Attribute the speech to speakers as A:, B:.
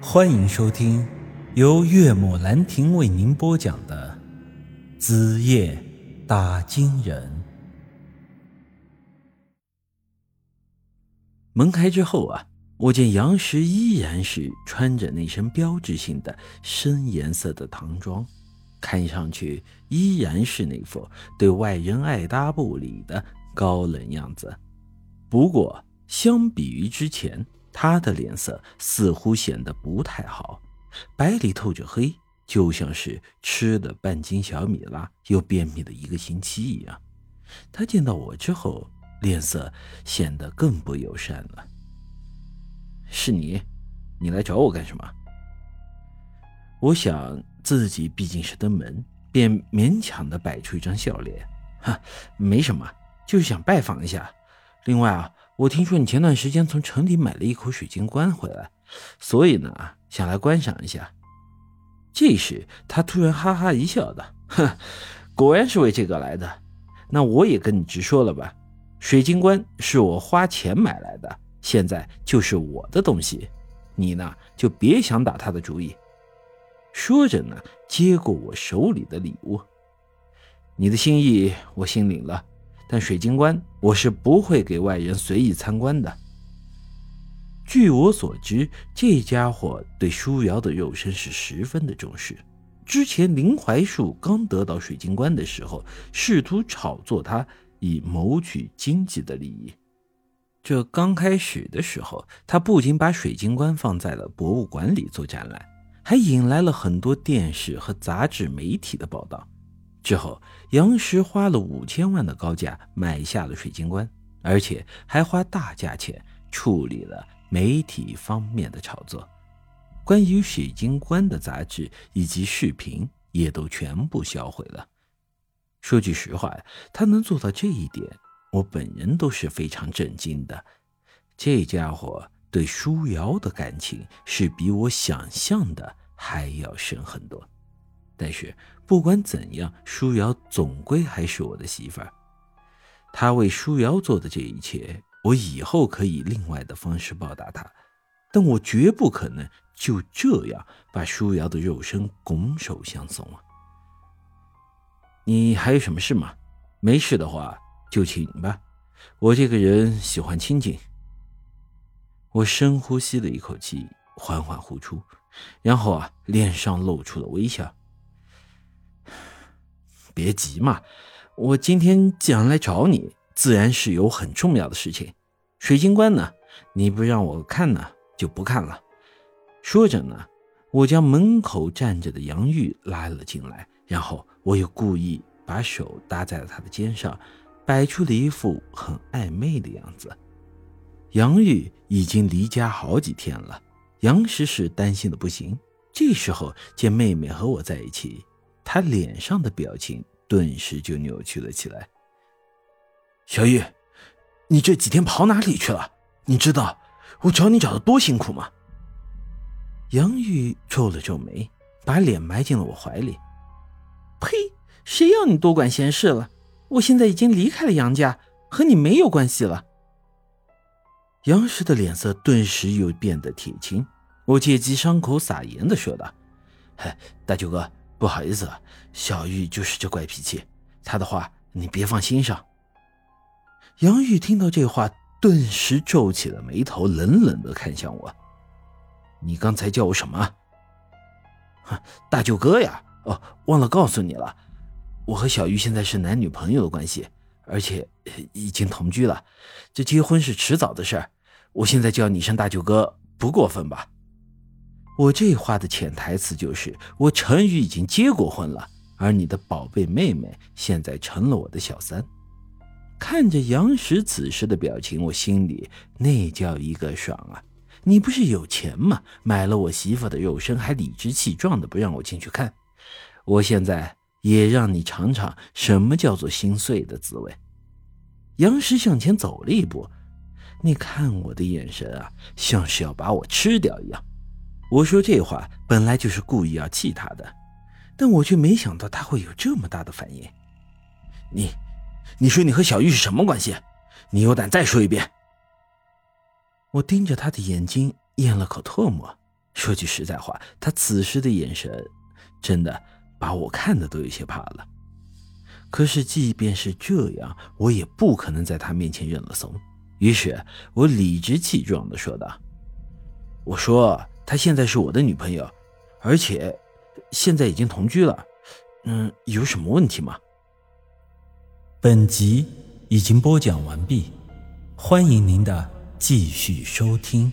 A: 欢迎收听由岳母兰亭为您播讲的《子夜打金人》。门开之后啊，我见杨石依然是穿着那身标志性的深颜色的唐装，看上去依然是那副对外人爱搭不理的高冷样子。不过，相比于之前，他的脸色似乎显得不太好，白里透着黑，就像是吃了半斤小米辣又便秘的一个星期一样。他见到我之后，脸色显得更不友善了。是你，你来找我干什么？我想自己毕竟是登门，便勉强的摆出一张笑脸，哈，没什么，就是想拜访一下。另外啊。我听说你前段时间从城里买了一口水晶棺回来，所以呢，想来观赏一下。这时，他突然哈哈一笑的，哼，果然是为这个来的。那我也跟你直说了吧，水晶棺是我花钱买来的，现在就是我的东西，你呢就别想打他的主意。说着呢，接过我手里的礼物，你的心意我心领了。但水晶棺我是不会给外人随意参观的。据我所知，这家伙对舒瑶的肉身是十分的重视。之前林怀树刚得到水晶棺的时候，试图炒作他，以谋取经济的利益。这刚开始的时候，他不仅把水晶棺放在了博物馆里做展览，还引来了很多电视和杂志媒体的报道。之后，杨石花了五千万的高价买下了水晶棺，而且还花大价钱处理了媒体方面的炒作。关于水晶棺的杂志以及视频也都全部销毁了。说句实话，他能做到这一点，我本人都是非常震惊的。这家伙对舒瑶的感情是比我想象的还要深很多。但是不管怎样，舒瑶总归还是我的媳妇儿。他为舒瑶做的这一切，我以后可以另外的方式报答他，但我绝不可能就这样把舒瑶的肉身拱手相送啊！你还有什么事吗？没事的话就请吧。我这个人喜欢清静。我深呼吸了一口气，缓缓呼出，然后啊，脸上露出了微笑。别急嘛，我今天既然来找你，自然是有很重要的事情。水晶棺呢？你不让我看呢，就不看了。说着呢，我将门口站着的杨玉拉了进来，然后我又故意把手搭在了他的肩上，摆出了一副很暧昧的样子。杨玉已经离家好几天了，杨石是担心的不行。这时候见妹妹和我在一起。他脸上的表情顿时就扭曲了起来。小玉，你这几天跑哪里去了？你知道我找你找的多辛苦吗？杨玉皱了皱眉，把脸埋进了我怀里。呸！谁要你多管闲事了？我现在已经离开了杨家，和你没有关系了。杨氏的脸色顿时又变得铁青。我借机伤口撒盐的说道：“嗨，大舅哥。”不好意思，小玉就是这怪脾气，他的话你别放心上。杨玉听到这话，顿时皱起了眉头，冷冷的看向我：“你刚才叫我什么？”“大舅哥呀！”“哦，忘了告诉你了，我和小玉现在是男女朋友的关系，而且已经同居了。这结婚是迟早的事儿，我现在叫你一声大舅哥，不过分吧？”我这话的潜台词就是，我陈宇已经结过婚了，而你的宝贝妹妹现在成了我的小三。看着杨石此时的表情，我心里那叫一个爽啊！你不是有钱吗？买了我媳妇的肉身，还理直气壮的不让我进去看。我现在也让你尝尝什么叫做心碎的滋味。杨石向前走了一步，你看我的眼神啊，像是要把我吃掉一样。我说这话本来就是故意要气他的，但我却没想到他会有这么大的反应。你，你说你和小玉是什么关系？你有胆再说一遍？我盯着他的眼睛，咽了口唾沫，说句实在话，他此时的眼神，真的把我看的都有些怕了。可是即便是这样，我也不可能在他面前认了怂。于是我理直气壮地说道：“我说，她现在是我的女朋友，而且现在已经同居了。嗯，有什么问题吗？”
B: 本集已经播讲完毕，欢迎您的继续收听。